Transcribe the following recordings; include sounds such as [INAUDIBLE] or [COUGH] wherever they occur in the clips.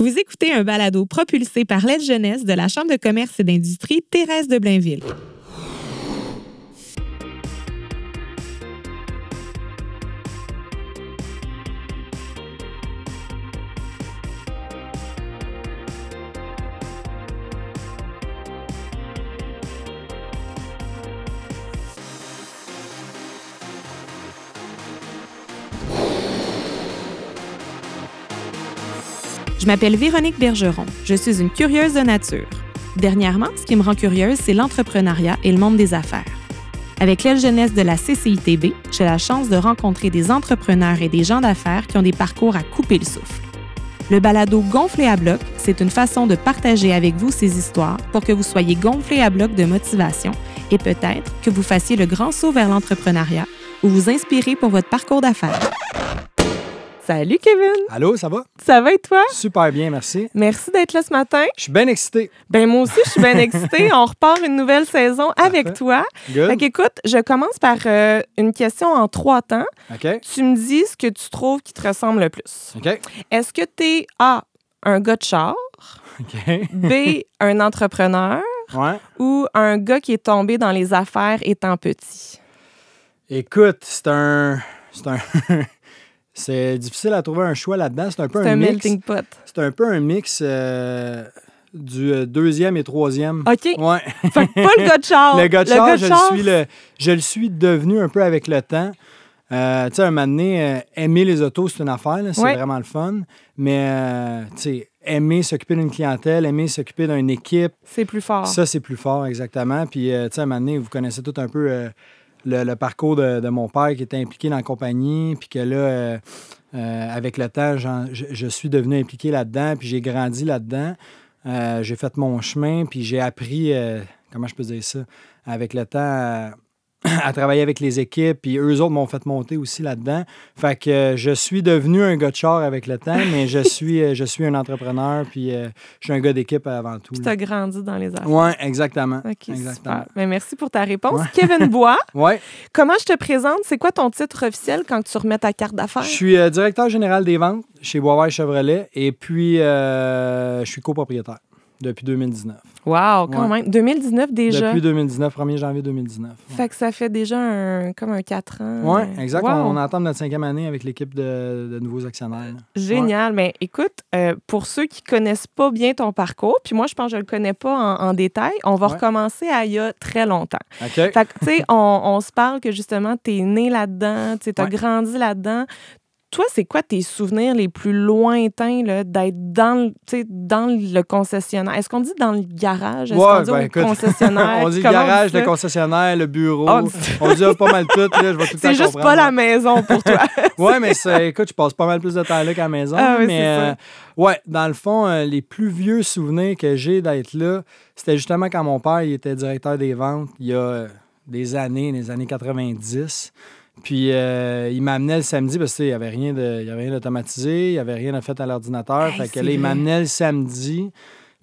Vous écoutez un balado propulsé par l'aide jeunesse de la Chambre de commerce et d'industrie Thérèse de Blainville. M'appelle Véronique Bergeron. Je suis une curieuse de nature. Dernièrement, ce qui me rend curieuse, c'est l'entrepreneuriat et le monde des affaires. Avec l'aile jeunesse de la CCITB, j'ai la chance de rencontrer des entrepreneurs et des gens d'affaires qui ont des parcours à couper le souffle. Le balado Gonflé à bloc, c'est une façon de partager avec vous ces histoires pour que vous soyez gonflé à bloc de motivation et peut-être que vous fassiez le grand saut vers l'entrepreneuriat ou vous inspirez pour votre parcours d'affaires. Salut Kevin! Allô, ça va? Ça va et toi? Super bien, merci. Merci d'être là ce matin. Je suis bien excité. Ben moi aussi, je suis bien [LAUGHS] excitée. On repart une nouvelle saison avec Parfait. toi. Good. Fait qu'écoute, je commence par euh, une question en trois temps. OK. Tu me dis ce que tu trouves qui te ressemble le plus. OK. Est-ce que tu es A, un gars de char, OK. B, un entrepreneur? Ouais. ou un gars qui est tombé dans les affaires étant petit? Écoute, c'est un. C'est un. C'est difficile à trouver un choix là-dedans. C'est un peu C'est un, un mix. melting pot. C'est un peu un mix euh, du euh, deuxième et troisième. OK. Ouais. Fait que pas le gars de char. [LAUGHS] le gars de char, je, char, Le suis le, je le suis devenu un peu avec le temps. Euh, tu sais, un moment donné, euh, aimer les autos, c'est une affaire, c'est Ouais. vraiment le fun. Mais, euh, tu sais, aimer s'occuper d'une clientèle, aimer s'occuper d'une équipe, C'est plus fort. Ça, c'est plus fort, exactement. Puis, tu sais, à un moment donné, vous connaissez tout un peu le, parcours de, mon père qui était impliqué dans la compagnie, puis que là, euh, euh, avec le temps, je, je suis devenu impliqué là-dedans, puis j'ai grandi là-dedans. Euh, j'ai fait mon chemin, puis j'ai appris, comment je peux dire ça, avec le temps, [CLEARS THROAT] à, travailler avec les équipes, puis eux autres m'ont fait monter aussi là-dedans. Fait que euh, je suis devenu un gars de char avec le temps, mais je [LAUGHS] suis, euh, je suis un entrepreneur, puis euh, je suis un gars d'équipe avant tout. Puis là. t'as grandi dans les affaires. Oui, exactement. OK, exactement. super. Ben, merci pour ta réponse. Ouais. Kevin [LAUGHS] Bois, Ouais, comment je te présente? C'est quoi ton titre officiel quand tu remets ta carte d'affaires? je suis directeur général des ventes chez Boisvert Chevrolet et puis je suis copropriétaire depuis 2019. Wow, quand Ouais. même. 2019 déjà? Depuis 2019, 1er janvier 2019. Ouais, Fait que ça fait déjà un, comme un 4 ans. Ouais, exact. Wow. On, on entame notre cinquième année avec l'équipe de, de nouveaux actionnaires. Génial. Mais écoute, euh, pour ceux qui connaissent pas bien ton parcours, puis moi, je pense que je le connais pas en, en détail, on va recommencer à il y a très longtemps. OK. Fait que, tu sais, on, on se parle que justement, tu es né là-dedans, tu as grandi là-dedans. Toi, c'est quoi tes souvenirs les plus lointains là, d'être dans, dans le concessionnaire? Est-ce qu'on dit dans le garage? Est-ce Ouais, qu'on dit ben, au écoute, concessionnaire? [LAUGHS] on dit le garage, dit le concessionnaire, le bureau. On dit- On dit pas mal tout. Là, je vais tout C'est juste comprendre. pas la maison pour toi. [LAUGHS] Ouais, mais c'est- écoute, je passe pas mal plus de temps là qu'à la maison. Ah oui, mais c'est ça. euh, ouais, dans le fond, euh, les plus vieux souvenirs que j'ai d'être là, c'était justement quand mon père il était directeur des ventes il y a euh, des années, les années 90. Puis euh, il m'amenait le samedi parce qu'il n'y avait rien de, il y avait rien d'automatisé, il n'y avait rien de fait à l'ordinateur. Hey, fait que là, il m'amenait le samedi.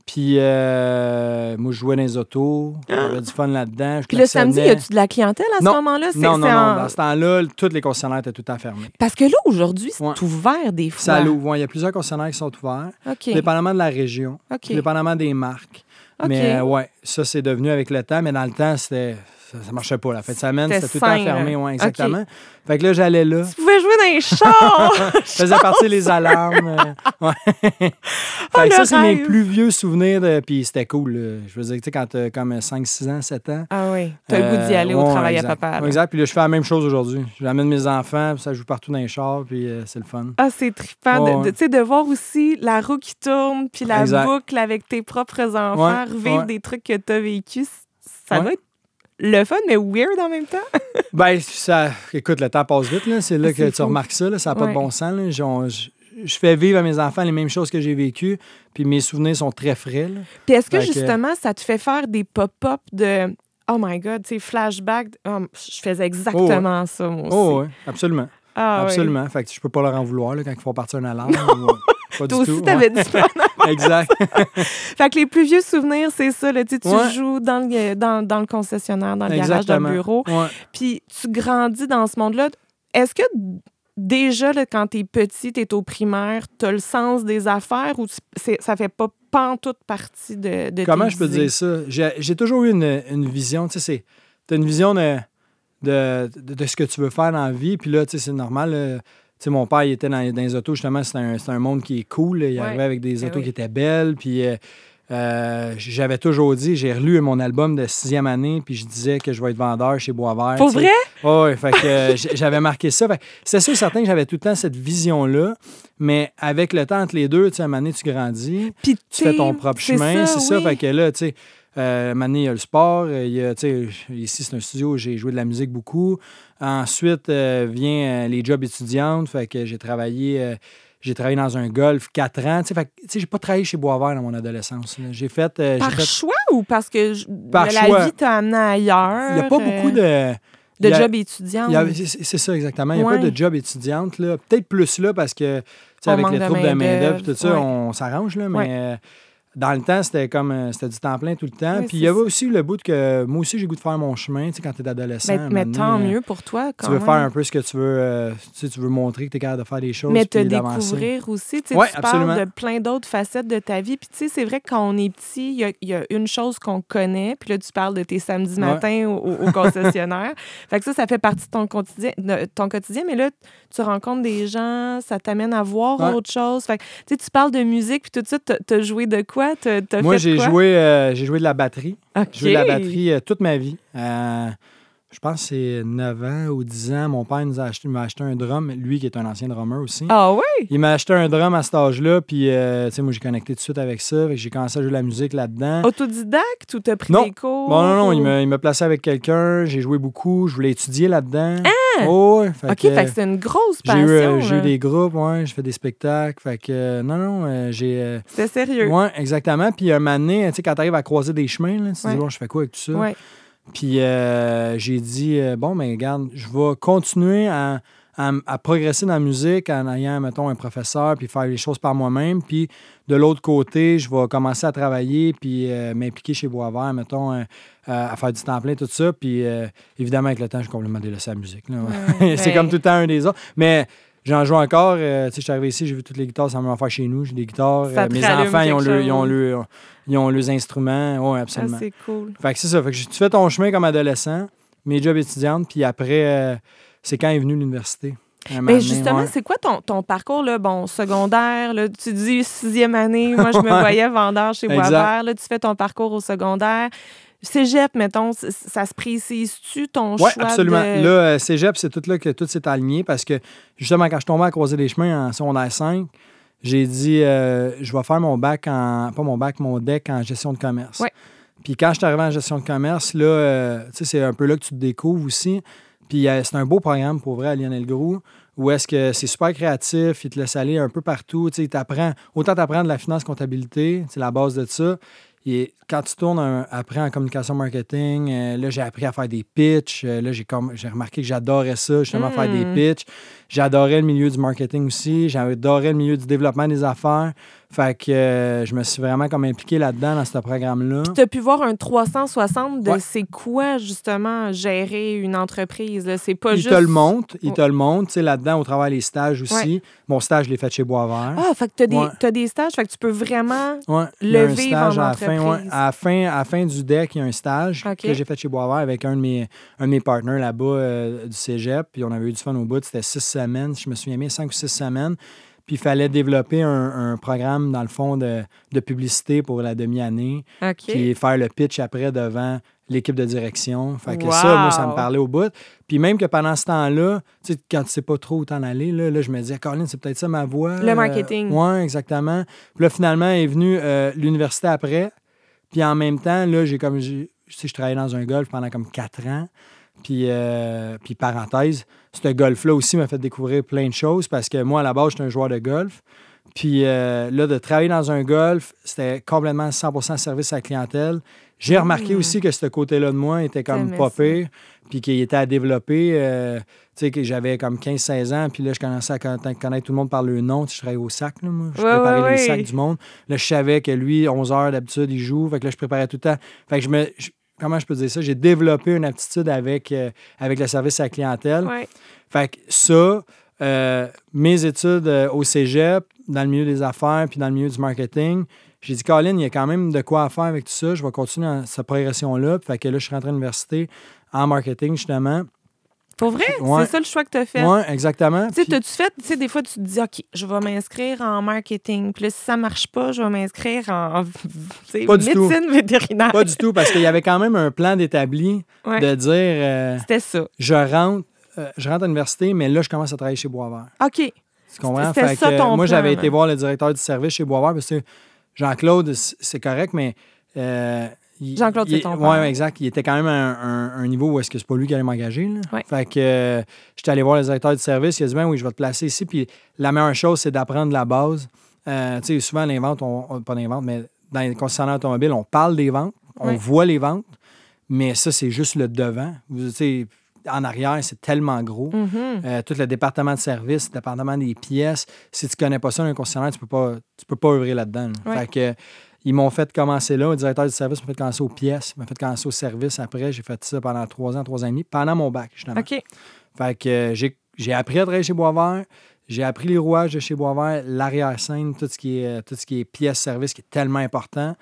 Puis euh, moi, je jouais dans les autos. J'avais du fun là-dedans. Puis le samedi, y a-tu de la clientèle à ce moment-là? Non, non, non. en- Dans ce temps-là, tous les concessionnaires étaient tout temps fermés. Parce que là, aujourd'hui, c'est Ouais. ouvert des fois. Ça l'ouvre. Ouais, Il y a plusieurs concessionnaires qui sont ouverts, OK. dépendamment de la région, OK. dépendamment des marques. Mais euh, ouais, ça, c'est devenu avec le temps. Mais dans le temps, c'était ça, ça marchait pas. La fin de semaine, C'était tout le temps sain, fermé. là. Ouais, exactement. Fait que là, j'allais là. Tu pouvais jouer dans les chars! [LAUGHS] Je faisais partir les alarmes. euh, ouais. [LAUGHS] fait Oh, que ça, c'est mes plus vieux souvenirs. De... Puis c'était cool. là. Je veux dire, tu sais, quand t'as comme 5, 6 ans, 7 ans. ah oui, t'as le goût d'y euh, aller au travail exact. à papa. là. Exact. Puis là, je fais la même chose aujourd'hui. J'amène mes enfants, puis ça joue partout dans les chars, puis euh, c'est le fun. Ah, c'est trippant tu sais, de voir aussi la roue qui tourne, puis la Exact. boucle avec tes propres enfants, revivre des trucs que tu as vécus. Ça Ouais. doit être le fun, mais weird en même temps. [LAUGHS] Ben, ça, écoute, le temps passe vite, là. C'est là Ah, que tu remarques ça, là. Ça n'a pas Ouais. de bon sens, là. Je, fais vivre à mes enfants les mêmes choses que j'ai vécues, puis mes souvenirs sont très frais, là. Puis est-ce que justement, ça te fait faire des pop-up de Oh my God, tu sais, flashback. Oh, je faisais exactement ça, moi aussi. Oh, oui, absolument. Ah, ouais. absolument. Fait que je peux pas leur en vouloir, là, quand ils font partir une alarme. Euh, pas Toi du aussi, t'avais ouais. du fun. [LAUGHS] Exact. [LAUGHS] Fait que les plus vieux souvenirs, c'est ça. Là, tu Ouais. joues dans le, dans, dans le concessionnaire, dans le garage, dans le bureau. Ouais. Puis tu grandis dans ce monde-là. Est-ce que déjà, là, quand tu es petit, tu es au primaire, tu as le sens des affaires ou ça fait pas toute partie de, de Comment tes je peux idées? dire ça? J'ai toujours eu une, une vision, tu sais, tu as une vision de, de, de- de ce que tu veux faire dans la vie, puis là, tu sais, c'est normal. Sais, mon père, il était dans, dans les autos, justement, c'est un, monde qui est cool. là. Il Ouais. arrivait avec des Ben autos qui étaient belles, puis euh, euh, j'avais toujours dit, j'ai relu mon album de sixième année, puis je disais que je vais être vendeur chez Boisvert. Pour tu sais. vrai? Oui, fait que euh, j'avais marqué ça. C'est sûr certain que j'avais tout le temps cette vision-là, mais avec le temps entre les deux, tu sais, à un moment donné, tu grandis Puis tu fais ton propre chemin, c'est ça. Fait que là, tu sais, euh, maintenant, il y a le sport. euh, il y a, tu sais, ici, c'est un studio où j'ai joué de la musique beaucoup. Ensuite, euh, vient euh, les jobs étudiantes. Fait que j'ai travaillé, j'ai travaillé dans un golf quatre ans. Tu sais, j'ai pas travaillé chez Boisvert dans mon adolescence. J'ai fait. euh, Par fait- choix ou parce que je- Par la choix. vie t'a amené ailleurs? il n'y a pas beaucoup de. de a- c'est ça, exactement. Il n'y a Ouais. pas de job étudiante. Peut-être plus là parce que, avec les troupes de main-d'œuvre, tout ça, ouais. on s'arrange. là, Mais Ouais. euh, dans le temps, c'était comme euh, c'était du temps plein tout le temps. Oui, Puis il y avait ça. aussi le bout que moi aussi, j'ai le goût de faire mon chemin. Tu sais, quand tu es adolescent, Ben, mais tant mieux pour toi, quand Tu veux même. faire un peu ce que tu veux. euh, tu sais, tu veux montrer que tu es capable de faire des choses. Mais te découvrir aussi. Tu sais, Ouais, tu parles de plein d'autres facettes de ta vie. Puis, tu sais, c'est vrai que quand on est petit, il y a, il y a une chose qu'on connaît. Puis là, tu parles de tes samedis Ouais. matins au, au- concessionnaire. [LAUGHS] fait que ça, ça fait partie de ton quotidien. de ton quotidien. Mais là, tu rencontres des gens, ça t'amène à voir Ouais. autre chose. Fait que, tu sais, tu parles de musique. Puis tout de suite, t'as- t'as joué de quoi? Moi, j'ai joué, euh, j'ai joué de la batterie. J'ai joué de la batterie euh, toute ma vie. Euh, je pense que c'est 9 ans ou 10 ans. Mon père nous a acheté, m'a acheté un drum, lui qui est un ancien drummer aussi. Ah oui? Il m'a acheté un drum à cet âge-là, puis euh, tu sais, moi j'ai connecté tout de suite avec ça. J'ai commencé à jouer de la musique là-dedans. Autodidacte ou t'as pris Non. des cours? Bon, non, non, il ou- m'a, il m'a placé avec quelqu'un, j'ai joué beaucoup, je voulais étudier là-dedans. Ah! Oh, ouais, fait OK, que, fait que c'est une grosse j'ai, passion. eu, euh, j'ai eu là. des groupes, ouais, je fais des spectacles. Fait que, euh, non, non, euh, j'ai. euh, C'était sérieux. ouais, exactement. Puis un moment donné, tu sais, quand tu arrives à croiser des chemins, là, tu te Ouais. dis, bon, je fais quoi avec tout ça? Ouais. Puis euh, j'ai dit, euh, bon, ben regarde, je vais continuer à, à, à progresser dans la musique en ayant, mettons, un professeur, puis faire les choses par moi-même. Puis de l'autre côté, je vais commencer à travailler, puis euh, m'impliquer chez Boisvert, mettons, à faire du temps plein, tout ça. Puis évidemment, avec le temps, j'ai complètement délaissé la musique. Ouais, [LAUGHS] C'est ben- comme tout le temps un des autres. Mais j'en joue encore. euh, tu sais, je suis arrivé ici, j'ai vu toutes les guitares, ça m'a faire chez nous. J'ai des guitares. Euh, mes enfants, ils ont, le, ils, ont chose. le- ils ont leurs instruments. Oui, Ah, absolument. c'est cool. Fait que c'est ça. Fait que tu fais ton chemin comme adolescent, mes jobs étudiantes, puis après, euh, c'est quand est venue l'université. Mais justement, ouais. c'est quoi ton, ton parcours, là? Bon, secondaire, là, tu dis sixième année, moi, je me [LAUGHS] voyais vendeur chez. Boisvert, là, tu fais ton parcours au secondaire. Cégep, mettons, ça se précise-tu ton Oui, choix absolument. de... Là, euh, cégep, c'est tout là que tout s'est aligné parce que justement, quand je tombais à croiser des chemins en secondaire 5, j'ai dit, euh, je vais faire mon bac en, pas mon bac, mon deck en gestion de commerce. Ouais. Puis quand je suis arrivé en gestion de commerce, là, euh, tu sais, c'est un peu là que tu te découvres aussi. Puis euh, c'est un beau programme pour vrai à Lionel Groux, où est-ce que c'est super créatif, il te laisse aller un peu partout. Tu sais, il t'apprend, autant t'apprends de la finance comptabilité, c'est la base de ça. Et quand tu tournes un- après en communication marketing, euh, là, j'ai appris à faire des pitchs. Euh, là, j'ai, comme, j'ai remarqué que j'adorais ça, justement, faire des Mm. pitchs. J'adorais le milieu du marketing aussi. J'adorais le milieu du développement des affaires. Fait que euh, je me suis vraiment comme impliqué là-dedans, dans ce programme-là. Tu as pu voir un 360 de Ouais. c'est quoi, justement, gérer une entreprise. C'est pas Il juste... te le montre, il te le montre. Tu sais, là-dedans, au travers les stages aussi. Ouais. Mon stage, je l'ai fait chez Boisvert. Ah, fait que tu as, Ouais. des, des stages, fait que tu peux vraiment... Ouais, Le vivre stage en à la, fin, à, la fin, à la fin du deck, il y a un stage que j'ai fait chez Boisvert avec un de mes, un de mes partenaires là-bas euh, du cégep. Puis on avait eu du fun au bout. C'était six semaines, je me souviens bien, cinq ou six semaines. Puis il fallait développer un, un programme, dans le fond, de, de publicité pour la demi-année. Puis faire le pitch après devant l'équipe de direction. Fait que Wow! ça, moi, ça me parlait au bout. Puis même que pendant ce temps-là, tu sais, quand tu sais pas trop où t'en aller, là, là, je me disais, Colin, c'est peut-être ça ma voie. Le marketing. oui, exactement. Puis là, finalement, est venue euh, l'université après. Puis en même temps, là, j'ai comme, sais, je travaillais dans un golf pendant comme quatre ans. Puis, euh, puis parenthèse, ce golf-là aussi m'a fait découvrir plein de choses parce que moi, à la base, j'étais un joueur de golf. Puis euh, là, de travailler dans un golf, c'était complètement 100% service à la clientèle. J'ai remarqué Mm. aussi que ce côté-là de moi était comme pas pire, puis qu'il était à développer. euh, tu sais, que j'avais comme 15-16 ans, puis là, je commençais à conna- connaître tout le monde par le nom. Tu sais, je travaillais au sac, là, moi. Je Ouais, préparais ouais, les ouais. sacs du monde. Là, je savais que lui, 11 heures d'habitude, il joue. Fait que là, je préparais tout le temps. Fait que je me. je- comment je peux dire ça? J'ai développé une aptitude avec, euh, avec le service à la clientèle. Ouais. Fait que ça, euh, mes études euh, au cégep, dans le milieu des affaires, puis dans le milieu du marketing, j'ai dit, Colin, il y a quand même de quoi faire avec tout ça. Je vais continuer dans cette progression-là. Fait que là, je suis rentré à l'université en marketing, justement. Pour vrai? Ouais. C'est ça le choix que tu as fait? Oui, exactement. Tu sais, t'as-tu fait, tu sais, des fois, tu te dis, OK, je vais m'inscrire en marketing. Puis là, si ça marche pas, je vais m'inscrire en tu sais, Pas du tout. médecine vétérinaire. Pas du tout, parce qu'il y avait quand même un plan d'établi Ouais. de dire, euh, C'était ça. je rentre, euh, je rentre à l'université, mais là, je commence à travailler chez Boisvert. OK. Tu comprends? C'était Fait ça que, ton moi, j'avais été voir le directeur du service chez Boisvert, parce que Jean-Claude, c'est correct, mais. euh, Jean-Claude, c'est ton ouais, père. exact. Il était quand même à un, un- un niveau où est-ce que c'est pas lui qui allait m'engager. Ouais. Fait que euh, j'étais allé voir le directeur du service. Il a dit ben oui, je vais te placer ici. Puis la meilleure chose, c'est d'apprendre la base. Euh, tu sais, souvent, les ventes, on, on- pas les ventes, mais dans les concessionnaires automobiles, on parle des ventes, on Ouais. voit les ventes, mais ça, c'est juste le devant. Vous, tu sais, en arrière, c'est tellement gros. Euh, tout le département de service, le département des pièces. Si tu connais pas ça dans un concessionnaire, tu peux pas, tu peux pas œuvrer là-dedans. là. Ouais. Fait que, ils m'ont fait commencer là. Le directeur du service m'a fait commencer aux pièces, m'a fait commencer au service. Après, j'ai fait ça pendant trois ans, trois ans et demi, pendant mon bac, justement. OK. Fait que euh, j'ai, appris à travailler chez Boisvert. J'ai appris les rouages de chez Boisvert, l'arrière-scène, tout ce qui est, tout ce qui est pièces-service, qui est tellement important.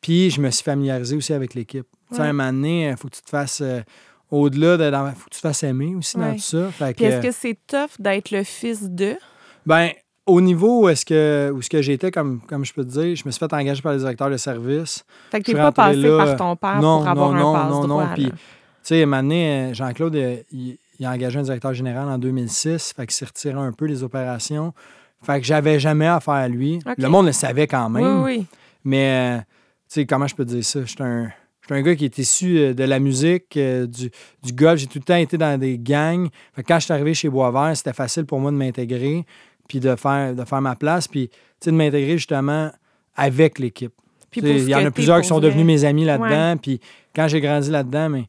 Puis, je me suis familiarisé aussi avec l'équipe. Tu sais, Ouais. un moment donné, il faut que tu te fasses... euh, au-delà de... Faut que tu te fasses aimer aussi dans tout ça. Fait Puis que- est-ce que c'est tough d'être le fils de? ben, au niveau où est-ce que, où est-ce que j'étais, comme, comme je peux te dire, je me suis fait engager par le directeur de service. Fait que Je t'es suis pas passé là, par ton père non, pour avoir non, un non, passe-droit. non, non. là. Puis, tu sais, donné, euh, Jean-Claude, euh, il, il a engagé un directeur général en 2006, fait qu'il s'est retiré un peu des opérations. Fait que j'avais jamais affaire à lui. Le monde le savait quand même. Oui, oui. Mais, euh, tu sais, comment je peux te dire ça? J'étais un, j'étais un gars qui est issu de la musique, du, du golf. J'ai tout le temps été dans des gangs. Fait que quand je suis arrivé chez Boisvert, c'était facile pour moi de m'intégrer puis de faire, de faire ma place. Puis, de m'intégrer justement avec l'équipe. Il y en a plusieurs qui sont devenus mes amis là-dedans. Puis quand j'ai grandi là-dedans, mais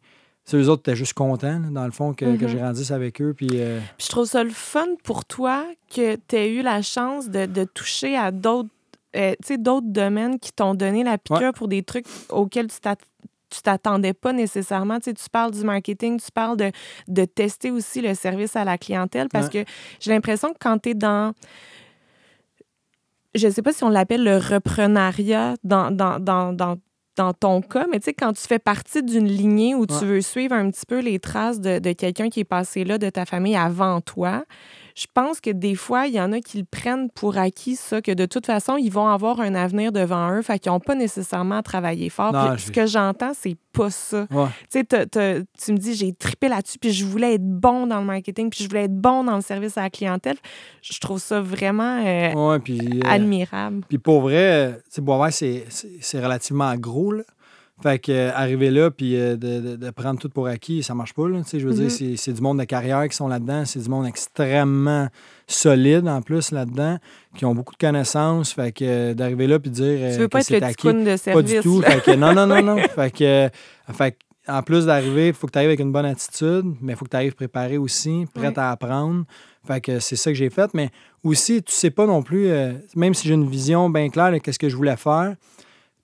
c'est eux autres étaient juste contents, là, dans le fond, que, que Mhm. j'ai grandisse avec eux. Puis, euh, Puis je trouve ça le fun pour toi que tu aies eu la chance de, de toucher à d'autres euh, d'autres domaines qui t'ont donné la piqûre pour des trucs auxquels tu t'att- tu t'attendais pas nécessairement. Tu, sais, tu parles du marketing, tu parles de, de tester aussi le service à la clientèle parce que j'ai l'impression que quand tu es dans je sais pas si on l'appelle le reprenariat dans, dans, dans, dans, dans ton cas, mais tu sais, quand tu fais partie d'une lignée où tu veux suivre un petit peu les traces de, de quelqu'un qui est passé là, de ta famille avant toi, je pense que des fois, il y en a qui le prennent pour acquis, ça, que de toute façon, ils vont avoir un avenir devant eux, fait qu'ils n'ont pas nécessairement à travailler fort. Non, Puis je- ce que j'entends, c'est pas ça. ouais. Tu sais, tu me dis, j'ai tripé là-dessus, puis je voulais être bon dans le marketing, puis je voulais être bon dans le service à la clientèle. Je trouve ça vraiment euh, Ouais, puis, euh, admirable. Puis pour vrai, tu sais, Boisvert, c'est relativement gros, là. Fait que euh, arriver là, puis euh, de, de- de prendre tout pour acquis, ça marche pas, là. Je veux Mhm. dire, c'est, c'est du monde de carrière qui sont là-dedans. C'est du monde extrêmement solide, en plus, là-dedans, qui ont beaucoup de connaissances. Fait que euh, d'arriver là, puis de dire Tu veux pas que être le acquis, de Pas service. du tout. Fait que, non, non, non, [LAUGHS] non. Fait que, fait que, en plus d'arriver, il faut que tu arrives avec une bonne attitude, mais il faut que tu arrives préparé aussi, Ouais. à apprendre. Fait que c'est ça que j'ai fait. Mais aussi, tu sais pas non plus, même si j'ai une vision bien claire de qu'est-ce que je voulais faire,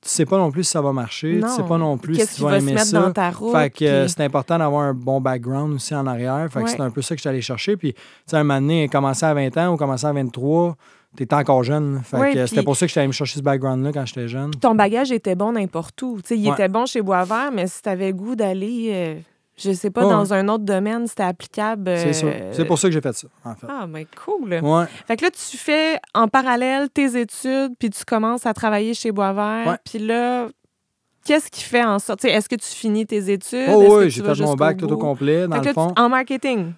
tu sais pas non plus si ça va marcher. Tu sais Non. pas non plus si tu vas va se aimer mettre ça. dans ta route? Fait que euh, puis- c'est important d'avoir un bon background aussi en arrière. Fait que c'est un peu ça que je suis allé chercher. Puis, tu sais, un moment donné, commencer à 20 ans ou commencer à 23, t'es encore jeune. Fait que c'était pour ça que j'étais allé me chercher ce background-là quand j'étais jeune. ton bagage était bon n'importe où. Tu sais, il Ouais. était bon chez Boisvert, mais si tu avais le goût d'aller, euh, je sais pas, dans un autre domaine, c'était applicable. C'est ça. euh, C'est pour ça que j'ai fait ça, en fait. Ah, mais cool. Ouais. Fait que là, tu fais en parallèle tes études, puis tu commences à travailler chez Boisvert. Ouais. Puis là, qu'est-ce qui fait en sorte? tu sais, Est-ce que tu finis tes études? Oh, oui, j'ai fait mon bac tout au complet, dans Fait le tu- fond. en marketing.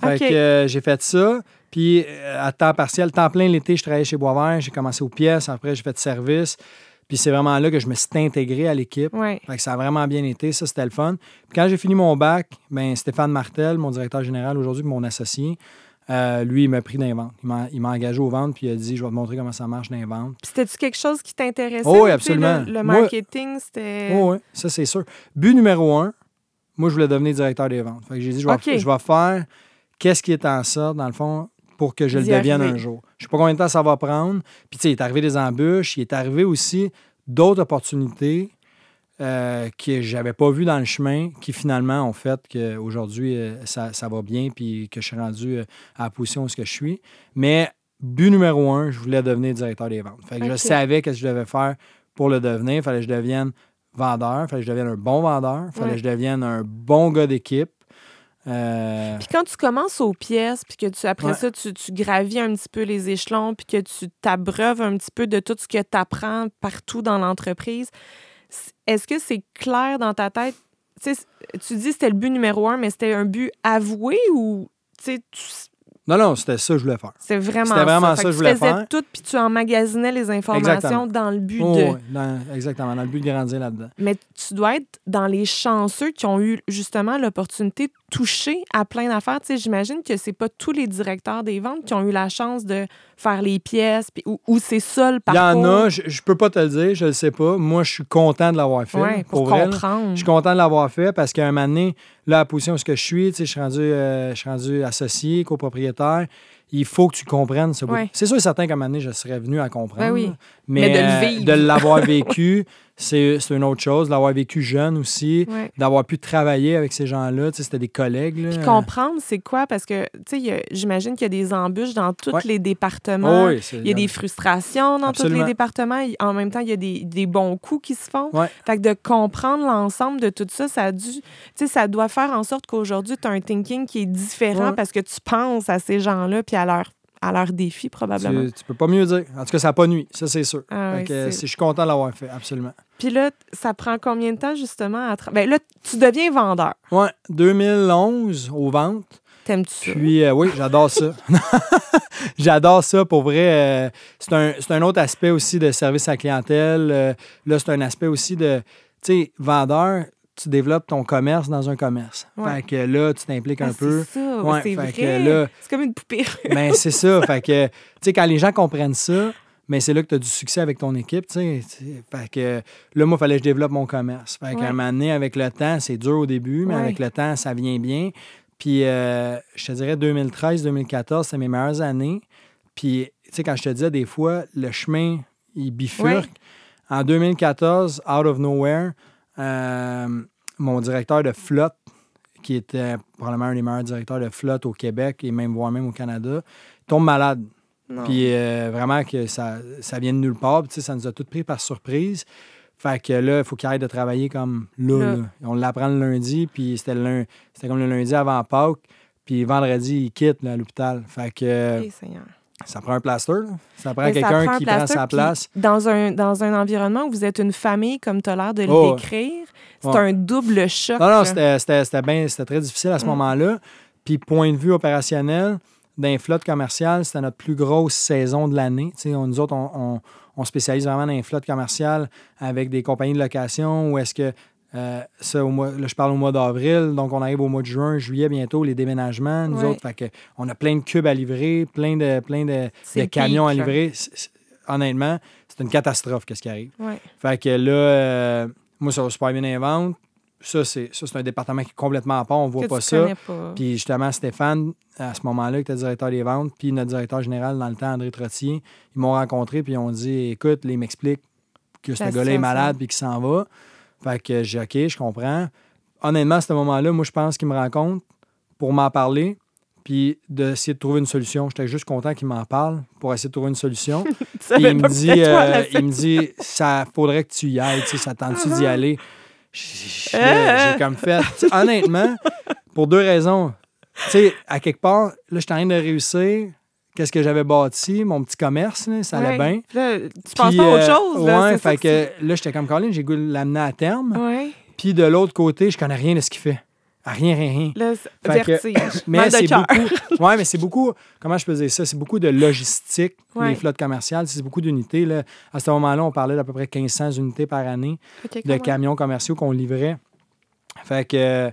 Fait OK. que euh, j'ai fait ça. Puis euh, à temps partiel, temps plein l'été, je travaillais chez Boisvert. J'ai commencé aux pièces. Après, j'ai fait service. Puis c'est vraiment là que je me suis intégré à l'équipe. Fait que ça a vraiment bien été. Ça, c'était le fun. Puis quand j'ai fini mon bac, ben, Stéphane Martel, mon directeur général aujourd'hui, mon associé, euh, lui, il m'a pris dans les ventes. Il m'a, engagé aux ventes, puis il a dit Je vais te montrer comment ça marche dans les ventes. Puis c'était-tu quelque chose qui t'intéressait? Oh oui, absolument. Le, marketing, c'était. Oh, oui, ça, c'est sûr. But numéro un, moi, je voulais devenir directeur des ventes. Fait que j'ai dit Je vais, je vais faire qu'est-ce qui est en sorte, dans le fond, pour que je le devienne arriver. un jour. Je sais pas combien de temps ça va prendre. Puis, tu sais, il est arrivé des embûches, il est arrivé aussi d'autres opportunités euh, que j'avais pas vu dans le chemin, qui finalement ont fait qu'aujourd'hui, euh, ça, ça, va bien, puis que je suis rendu euh, à la position où je suis. Mais but numéro un, je voulais devenir directeur des ventes. Fait que je savais ce que je devais faire pour le devenir. Il fallait que je devienne vendeur, il fallait que je devienne un bon vendeur, il fallait que je devienne un bon gars d'équipe. Puis quand tu commences aux pièces, puis que tu, après ça, tu, tu, gravis un petit peu les échelons, puis que tu t'abreuves un petit peu de tout ce que tu apprends partout dans l'entreprise, est-ce que c'est clair dans ta tête? tu dis que c'était le but numéro un, mais c'était un but avoué ou tu, non, non, c'était ça que je voulais faire. C'est vraiment C'était vraiment ça, que je voulais faire. Tu faisais tout, puis tu emmagasinais les informations dans le but de... Oui, exactement, dans le but de grandir là-dedans. Mais tu dois être dans les chanceux qui ont eu justement l'opportunité de toucher à plein d'affaires. Tu sais, j'imagine que c'est pas tous les directeurs des ventes qui ont eu la chance de faire les pièces, puis, ou, c'est ça le parcours. Il y en a, je, je, peux pas te le dire, je le sais pas. Moi, je suis content de l'avoir fait. Oui, pour, comprendre. je suis content de l'avoir fait parce qu'à un moment donné, là, à la position où je suis, je suis rendu, euh, je suis rendu associé, copropriétaire il faut que tu comprennes ce C'est sûr et certain qu'à un moment donné, je serais venu à comprendre. Ben mais, de l'avoir vécu, [LAUGHS] c'est une autre chose. L'avoir vécu jeune aussi, d'avoir pu travailler avec ces gens-là, c'était des collègues. Puis comprendre, c'est quoi? Parce que, tu sais, j'imagine qu'il y a des embûches dans tous les départements. Oh il y a des frustrations dans tous les départements. En même temps, il y a des, des bons coups qui se font. Fait que de comprendre l'ensemble de tout ça, ça a dû, ça doit faire en sorte qu'aujourd'hui, tu as un thinking qui est différent parce que tu penses à ces gens-là puis à leur à leur défi, probablement. Tu, tu, peux pas mieux dire. En tout cas, ça n'a pas nuit, ça, c'est sûr. Ah je suis content de l'avoir fait, absolument. Puis là, ça prend combien de temps, justement, à ben là, tu deviens vendeur. Oui, 2011, aux ventes. T'aimes-tu ça? Puis, euh, oui, j'adore ça. [LAUGHS] j'adore ça, pour vrai. Euh, c'est un, un, autre aspect aussi de service à la clientèle. Euh, là, c'est un aspect aussi de, tu sais, vendeur, tu développes ton commerce dans un commerce. Fait que là, tu t'impliques un ah, peu. C'est ça, ouais, c'est vrai. C'est comme une poupée. [LAUGHS] ben, c'est ça. Fait que, tu sais, quand les gens comprennent ça, mais c'est là que tu as du succès avec ton équipe, tu sais. Fait que là, moi, il fallait que je développe mon commerce. Fait qu'à un moment donné, avec le temps, c'est dur au début, mais avec le temps, ça vient bien. Puis, euh, je te dirais, 2013-2014, c'est mes meilleures années. Puis, tu sais, quand je te disais, des fois, le chemin, il bifurque. En 2014, out of nowhere, mon directeur de flotte, qui était probablement un des meilleurs directeurs de flotte au Québec et même voire même au Canada, tombe malade. Puis euh, vraiment que ça, ça vient de nulle part. Puis, ça nous a tout pris par surprise. Fait que là, il faut qu'il arrête de travailler comme là. On l'apprend le lundi, puis c'était, comme le lundi avant Pâques. Puis vendredi, il quitte à l'hôpital. Fait que. Ça prend un plaster. Ça prend quelqu'un qui prend sa place. Dans un, dans un environnement où vous êtes une famille, comme tu as l'air de le oh, décrire, c'est un double choc. Non, non, c'était très difficile à ce mm. moment-là. Puis, point de vue opérationnel, d'un flotte commerciale, c'était notre plus grosse saison de l'année. Nous autres, on, on, spécialise vraiment dans les flottes commerciales avec des compagnies de location où est-ce que euh, ça, au mois, là, je parle au mois d'avril, donc on arrive au mois de juin, juillet bientôt, les déménagements, nous autres. Fait que on a plein de cubes à livrer, plein de, plein de, camions à livrer. honnêtement, c'est une catastrophe, qu'est-ce qui arrive. Fait que là, euh, moi, ça va super bien invente. Ça, c'est, ça, c'est un département qui est complètement à part, on voit pas ça. Puis justement, Stéphane, à ce moment-là, qui était directeur des ventes, puis notre directeur général dans le temps, André Trottier, ils m'ont rencontré, puis ils ont dit Écoute, les m'expliquent que ce gars-là est malade, puis qu'il s'en va. Fait que j'ai OK, je comprends. Honnêtement, à ce moment-là, moi, je pense qu'il me rencontre pour m'en parler, puis d'essayer de trouver une solution. J'étais juste content qu'il m'en parle pour essayer de trouver une solution. [LAUGHS] il me dit, euh, il me dit, ça faudrait que tu y ailles, tu sais, ça tente-tu d'y aller? J'ai comme fait. honnêtement, pour deux raisons. Tu sais, à quelque part, là, je suis en train de réussir qu'est-ce que j'avais bâti, mon petit commerce, ça allait bien. tu penses pas à autre euh, chose. Là, ouais, fait que, là, j'étais comme Colin, j'ai goût de l'amener à terme. Puis de l'autre côté, je connais rien de ce qu'il fait. Rien, rien, rien. Là, vertige. [LAUGHS] mais c'est beaucoup. Ouais, mais c'est beaucoup. Comment je peux dire ça? C'est beaucoup de logistique, les flottes commerciales. C'est beaucoup d'unités. À ce moment-là, on parlait d'à peu près 1500 unités par année de camions commerciaux qu'on livrait. Fait que,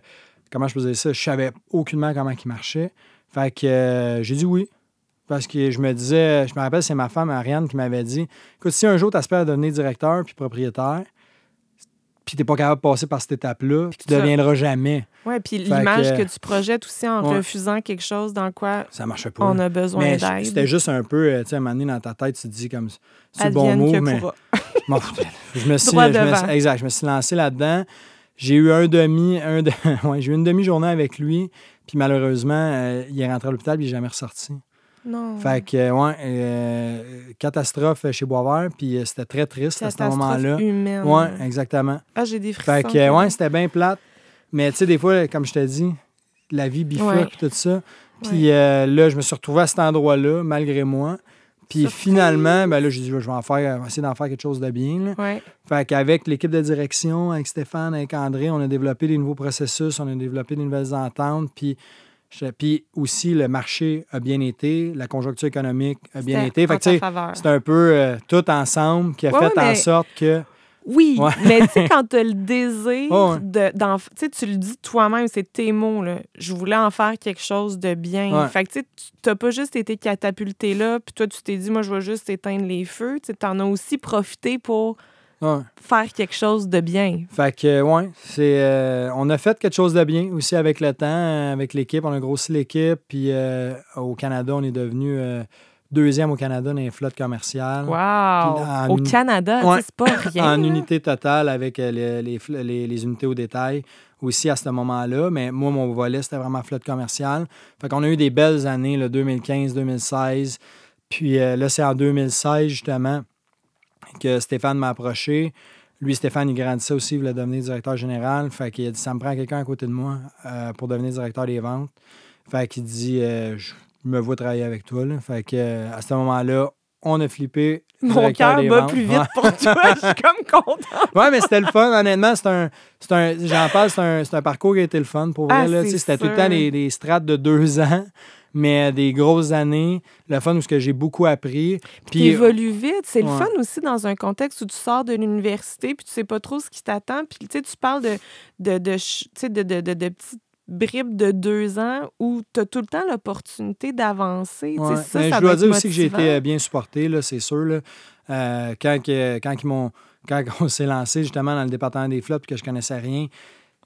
comment je peux dire ça? Je savais aucunement comment ils marchaient. Fait que euh, j'ai dit oui. Parce que je me disais, je me rappelle, c'est ma femme Ariane qui m'avait dit Écoute, si un jour tu espères devenir directeur puis propriétaire, puis tu n'es pas capable de passer par cette étape-là, tu ne deviendras jamais. Oui, puis l'image que- que, tu projettes aussi en Ouais. refusant quelque chose dans quoi Ça marchait pas. on a besoin d'aide. c'était juste un peu, euh, tu sais, à un moment donné, dans ta tête, tu te dis comme, c'est le bon mot, mais. Bon, je me [LAUGHS] suis, je me exact, je me suis lancé là-dedans. J'ai eu un demi, un de- [LAUGHS] ouais, j'ai eu une demi-journée avec lui, puis malheureusement, euh, il est rentré à l'hôpital, puis il n'est jamais ressorti. Non. Fait que, euh, ouais, euh, catastrophe chez Boisvert, puis euh, c'était très triste à ce moment-là. humaine. Ouais, exactement. Ah, j'ai des frissons. Fait que, ouais, c'était bien plate. Mais tu sais, des fois, comme je te dis, la vie bifurque Ouais. tout ça. Puis euh, là, je me suis retrouvé à cet endroit-là, malgré moi. Puis Surprise! finalement, ben là, j'ai dit, je vais en faire, essayer d'en faire quelque chose de bien. là. Ouais. Fait qu'avec l'équipe de direction, avec Stéphane, avec André, on a développé des nouveaux processus, on a développé des nouvelles ententes. Puis, puis aussi, le marché a bien été, la conjoncture économique a bien été. Fait en c'est un peu euh, tout ensemble qui a Ouais, fait ouais, en sorte que. Oui, Ouais. [LAUGHS] mais tu sais, quand tu as le désir de. Tu sais, tu le dis toi-même, c'est tes mots, là. Je voulais en faire quelque chose de bien. Fait que tu t'as pas juste été catapulté là, puis toi, tu t'es dit, moi, je vais juste éteindre les feux. Tu t'en as aussi profité pour ouais. faire quelque chose de bien. Fait que, ouais, c'est, euh, on a fait quelque chose de bien aussi avec le temps, euh, avec l'équipe. On a grossi l'équipe. Puis euh, au Canada, on est devenu euh, deuxième au Canada dans les flottes commerciales. Wow! en Au Canada, Ouais. c'est pas rien. En là. unité totale avec les, les les- les unités au détail aussi à ce moment-là. Mais moi, mon volet, c'était vraiment flotte commerciale. Fait qu'on a eu des belles années, le 2015-2016. Puis euh, là, c'est en 2016, justement, que Stéphane m'a approché. Lui, Stéphane, il grandissait aussi, il voulait devenir directeur général. Fait qu'il a dit, ça me prend quelqu'un à côté de moi euh, pour devenir directeur des ventes. Fait qu'il dit, euh, je me vois travailler avec toi. là. Fait que, euh, à ce moment-là, on a flippé. Mon cœur bat plus vite pour toi. Je suis [LAUGHS] comme contente. Ouais, mais c'était le fun, honnêtement. C'est un, c'est un, j'en parle, c'est un, c'est un parcours qui a été le fun pour vrai. Ah, C'était tout le temps des strates de deux ans, mais des grosses années. Le fun, parce que j'ai beaucoup appris. Tu Puis, évolues vite. C'est le fun aussi dans un contexte où tu sors de l'université puis tu sais pas trop ce qui t'attend. Puis tu sais, tu parles de, de, de, tu de, de, de, de petites bribes de deux ans où tu as tout le temps l'opportunité d'avancer. Tu ouais. ça, je dois dire aussi que j'ai été euh, bien supporté, c'est sûr. Là. Euh, quand, quand, ils quand [LAUGHS] on s'est lancé justement dans le département des flottes, que je connaissais rien,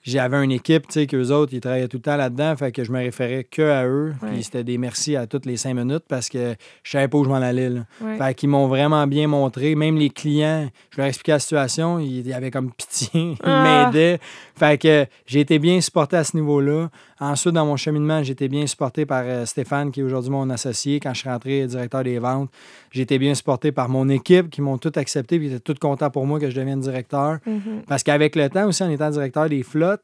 j'avais une équipe, tu sais, qu'eux autres, ils travaillaient tout le temps là-dedans, fait que je me référais que à eux. Ouais. Puis c'était des merci à toutes les cinq minutes parce que je savais pas où je m'en allais. Là. Ouais. Fait qu'ils m'ont vraiment bien montré. Même les clients, je leur expliquais la situation, ils, ils avaient comme pitié, [LAUGHS] ils Ah. m'aidaient. Fait que j'ai été bien supporté à ce niveau-là. Ensuite, dans mon cheminement, été bien supporté par euh, Stéphane, qui est aujourd'hui mon associé. Quand je suis rentré directeur des ventes, été bien supporté par mon équipe, qui m'ont tout accepté, puis ils étaient tous contents pour moi que je devienne directeur. Mhm. Parce qu'avec le temps aussi, en étant directeur des flottes,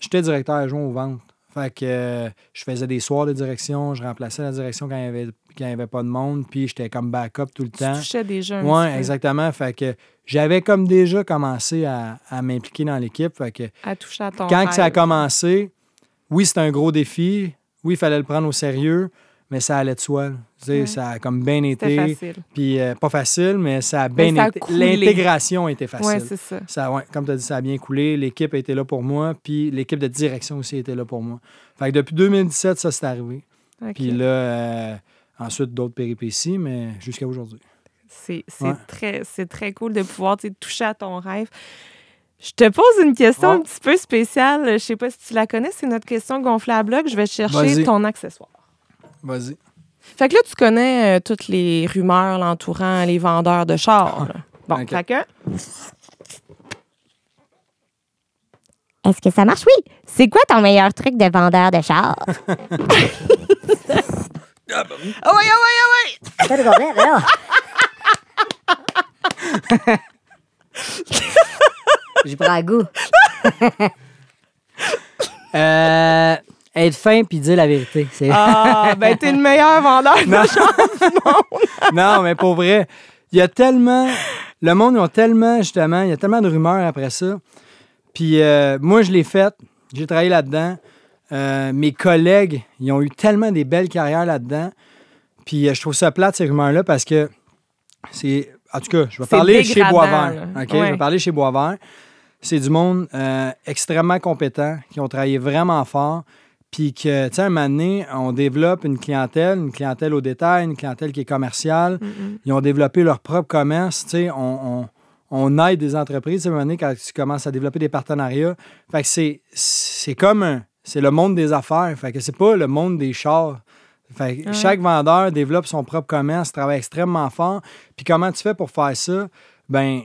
j'étais directeur adjoint aux ventes. Fait que euh, je faisais des soirs de direction, je remplaçais la direction quand il n'y avait, quand il y avait pas de monde, puis j'étais comme backup tout le Tu temps. touchais déjà un Oui, exactement. Fait que j'avais comme déjà commencé à, à m'impliquer dans l'équipe. Fait que à toucher à ton quand ça a commencé, oui, c'était un gros défi. Oui, il fallait le prendre au sérieux, mais ça allait de soi. Ouais. Ça a comme bien été. facile. Puis euh, pas facile, mais ça a bien ça a été. L'intégration était facile. Oui, c'est ça. Ça, ouais, comme tu as dit, ça a bien coulé. L'équipe a été là pour moi, puis l'équipe de direction aussi était là pour moi. Fait que depuis 2017, ça, c'est arrivé. Puis là, euh, ensuite, d'autres péripéties, mais jusqu'à aujourd'hui. C'est Ouais. très, très cool de pouvoir toucher à ton rêve. Je te pose une question Ouais. un petit peu spéciale. Je sais pas si tu la connais. C'est notre question gonflée à bloc. Je vais chercher ton accessoire. Vas-y. Fait que là, tu connais euh, toutes les rumeurs l'entourant les vendeurs de chars. là. [LAUGHS] Bon, OK. fait que Est-ce que ça marche? Oui. C'est quoi ton meilleur truc de vendeur de char? [LAUGHS] Ah oui, ah oui, ah oui! [LAUGHS] J'y prends un goût. [LAUGHS] Euh, être fin puis dire la vérité. C'est Ah, ben t'es le meilleur vendeur de Non. chars. non, mais pour vrai, il y a tellement. Le monde, ils ont tellement, justement, il y a tellement de rumeurs après ça. Puis euh, moi, je l'ai fait. J'ai travaillé là-dedans. Euh, mes collègues, ils ont eu tellement des belles carrières là-dedans. Puis euh, je trouve ça plate, ces rumeurs-là, parce que c'est. En tout cas, je vais C'est parler chez Boisvert. OK? Ouais. Je vais parler chez Boisvert. C'est du monde euh, extrêmement compétent, qui ont travaillé vraiment fort. Puis que, tu sais, un moment donné, on développe une clientèle, une clientèle au détail, une clientèle qui est commerciale. Mm-mm. Ils ont développé leur propre commerce. Tu sais, on, on, on aide des entreprises, à un moment donné, quand tu commences à développer des partenariats. Fait que c'est, c'est comme un- c'est le monde des affaires. Fait que c'est pas le monde des chars. Fait que Ouais. chaque vendeur développe son propre commerce, travaille extrêmement fort. Puis comment tu fais pour faire ça? Ben,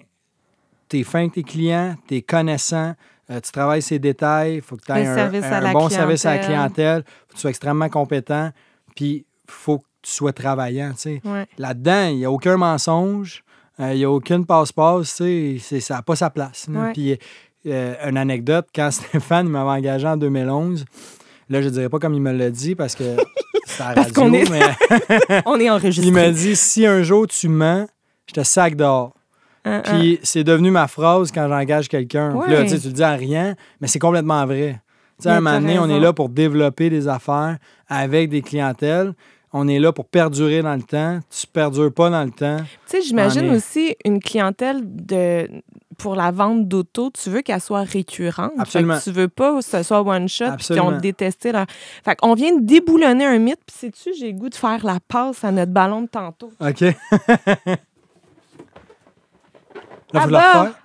tu es fin avec tes clients, tu es connaissant, euh, tu travailles ces détails, il faut que tu aies un, bon service à la clientèle. faut que tu sois extrêmement compétent, puis faut que tu sois travaillant. Ouais. Là-dedans, il n'y a aucun mensonge, euh, il n'y a aucune passe-passe, ça n'a pas sa place. Ouais. Puis, euh, une anecdote, quand [LAUGHS] Stéphane m'avait engagé en 2011, là, je ne dirais pas comme il me l'a dit parce que [LAUGHS] c'est à la radio, est- mais [LAUGHS] On est enregistré. il m'a dit si un jour tu mens, je te sac dehors. Hein, hein. Puis c'est devenu ma phrase quand j'engage quelqu'un. Là, tu le dis à rien, mais c'est complètement vrai. Tu un moment donné, on est là pour développer des affaires avec des clientèles. On est là pour perdurer dans le temps. Tu perdures pas dans le temps. Tu sais, j'imagine est. aussi une clientèle de pour la vente d'auto, tu veux qu'elle soit récurrente. Absolument. tu veux pas que ce soit one shot puis Absolument. qu'on détesté leur. Fait qu'on vient de déboulonner un mythe, puis sais-tu, j'ai le goût de faire la passe à notre ballon de tantôt. OK? [LAUGHS] Là,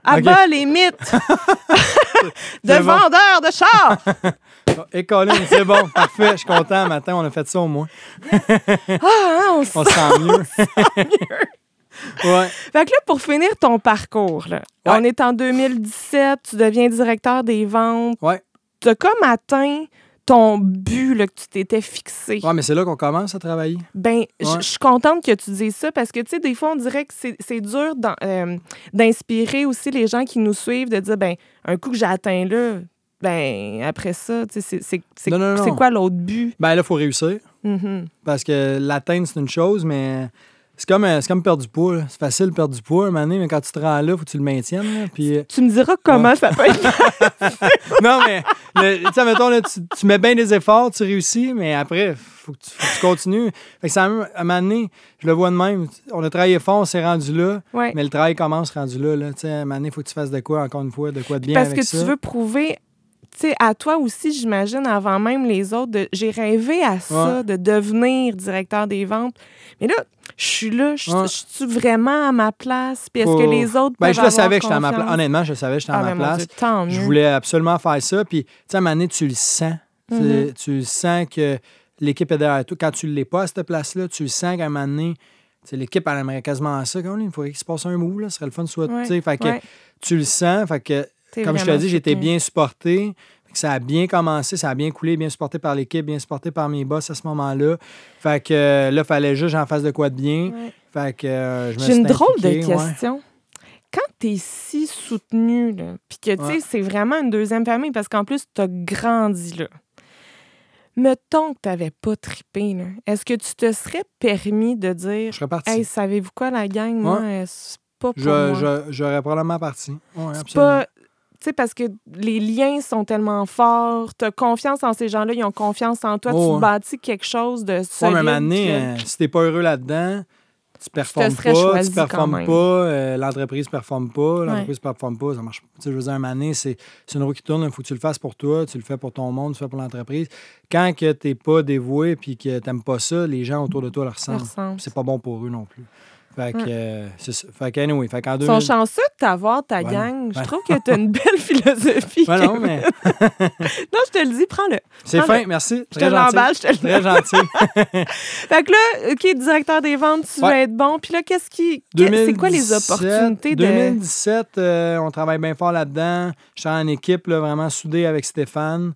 à bas, à les mythes [LAUGHS] de bon. vendeurs de chars. [LAUGHS] Et Colin, c'est bon, parfait. Je suis content. Matin, on a fait ça au moins. Ah, hein, on On se sent mieux. [LAUGHS] ouais. Fait que là, pour finir ton parcours, là, Ouais. on est en 2017, tu deviens directeur des ventes. Ouais. Tu as comme atteint ton but là, que tu t'étais fixé. Ouais, mais c'est là qu'on commence à travailler. Ben, je Ouais. je suis contente que tu dises ça parce que, tu sais, des fois, on dirait que c'est dur euh, d'inspirer aussi les gens qui nous suivent, de dire, ben, un coup que j'ai atteint là, ben, après ça, tu sais, c'est- quoi l'autre but? Ben là, il faut réussir. Mhm. Parce que l'atteindre, c'est une chose, mais c'est comme, euh, comme perdre du poids. C'est facile de perdre du poids un moment donné, mais quand tu te rends là, il faut que tu le maintiennes. là. Puis, euh, Tu me diras comment ça peut être. [LAUGHS] non, mais, le- tu sais, mettons, là, tu, tu mets bien des efforts, tu réussis, mais après, faut que tu, faut que tu continues. Fait que ça, à un moment donné, je le vois de même. On a travaillé fort, on s'est rendu là, Ouais. mais le travail commence rendu là. là. À un moment donné, il faut que tu fasses de quoi, encore une fois, de quoi de bien Parce avec que ça. tu veux prouver, sais, à toi aussi, j'imagine, avant même les autres, de- j'ai rêvé à ça, Ouais. de devenir directeur des ventes. Mais là, je suis là, je Ouais. suis vraiment à ma place? Puis est-ce que les autres Ben, peuvent je le savais que j'étais à ma place. confiance? Honnêtement, je le savais que j'étais à Ah, ma ben, place. Dieu, Je voulais absolument faire ça. Puis, tu sais, à un moment donné, tu le sens. Tu- Mhm. Tu le sens que l'équipe est derrière toi. Quand tu ne l'es pas à cette place-là, tu le sens qu'à un moment donné, l'équipe, elle aimerait quasiment ça. Quand il faudrait qu'il se passe un move, là. Ce serait le fun de soit. Ouais, Fait que ouais. tu le sens. Fait que, T'es comme je te dis, soutenu. bien supporté. Ça a bien commencé, ça a bien coulé, bien supporté par l'équipe, bien supporté par mes boss à ce moment-là. Fait que euh, là, il fallait juste j'en fasse de quoi de bien. Ouais. Fait que euh, je me J'ai une drôle de ouais. question. Quand tu es si soutenu, puis que tu sais, Ouais. c'est vraiment une deuxième famille, parce qu'en plus, tu as grandi là. Mettons que tu n'avais pas trippé, là, est-ce que tu te serais permis de dire Je serais parti. Hey, savez-vous quoi, la gang, moi, euh, c'est pas pour Je- moi? je- J'aurais probablement parti. Ouais, C'est absolument. pas. Tu sais, parce que les liens sont tellement forts, tu as confiance en ces gens-là, ils ont confiance en toi, Oh, tu ouais. bâtis quelque chose de Ouais, solide. mais moment donné, puis là- euh, si t'es pas heureux là-dedans, tu performes pas, choisi tu performes pas, euh, l'entreprise performe pas, l'entreprise performe pas, ça marche pas. Tu sais, je veux dire, à un moment donné, c'est une roue qui tourne, il faut que tu le fasses pour toi, tu le fais pour ton monde, tu le fais pour l'entreprise. Quand que t'es pas dévoué puis que t'aimes pas ça, les gens autour de toi le ressentent. C'est pas bon pour eux non plus. Fait que, Ouais. euh, c'est ça. Fait que, anyway, fait qu'en Ils 2000... sont chanceux de t'avoir, ta gang. Je trouve que tu as une belle [LAUGHS] philosophie. Ouais, non, mais [LAUGHS] Non, je te le dis, prends-le. c'est fin, merci. Je te l'emballe, je te le Très gentil. [LAUGHS] Fait que là, OK, directeur des ventes, tu Ouais. être bon. Puis là, qu'est-ce qui. C'est quoi les 2017, opportunités de. 2017, euh, on travaille bien fort là-dedans. J'étais en équipe, là, vraiment soudée avec Stéphane.